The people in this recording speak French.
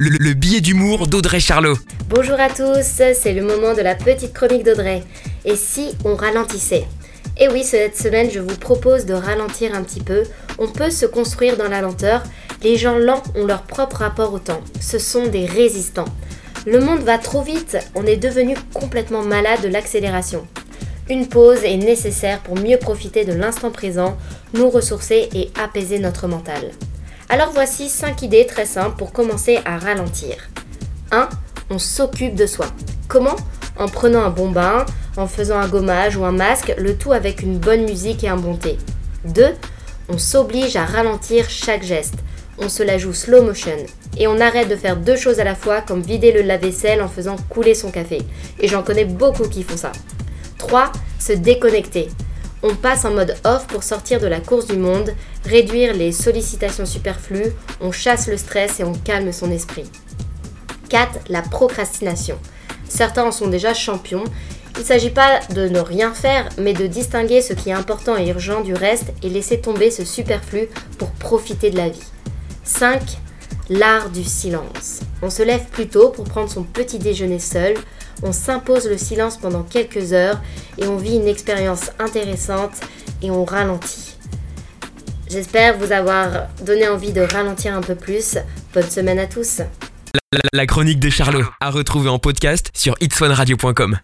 le, le billet d'humour d'Audrey Charlot. Bonjour à tous, c'est le moment de la petite chronique d'Audrey. Et si on ralentissait? Et oui, cette semaine, je vous propose de ralentir un petit peu. On peut se construire dans la lenteur. Les gens lents ont leur propre rapport au temps. Ce sont des résistants. Le monde va trop vite, on est devenu complètement malade de l'accélération. Une pause est nécessaire pour mieux profiter de l'instant présent, nous ressourcer et apaiser notre mental. Alors voici 5 idées très simples pour commencer à ralentir. 1. On s'occupe de soi. Comment? En prenant un bon bain, en faisant un gommage ou un masque, le tout avec une bonne musique et un bon thé. 2. On s'oblige à ralentir chaque geste. On se la joue slow motion. Et on arrête de faire deux choses à la fois comme vider le lave-vaisselle en faisant couler son café. Et j'en connais beaucoup qui font ça. 3. Se déconnecter. On passe en mode off pour sortir de la course du monde, réduire les sollicitations superflues, on chasse le stress et on calme son esprit. 4. La procrastination. Certains en sont déjà champions. Il ne s'agit pas de ne rien faire, mais de distinguer ce qui est important et urgent du reste et laisser tomber ce superflu pour profiter de la vie. 5. L'art du silence. On se lève plus tôt pour prendre son petit déjeuner seul, on s'impose le silence pendant quelques heures et on vit une expérience intéressante et on ralentit. J'espère vous avoir donné envie de ralentir un peu plus. Bonne semaine à tous. La, chronique de Charlot, à retrouver en podcast sur itswanradio.com.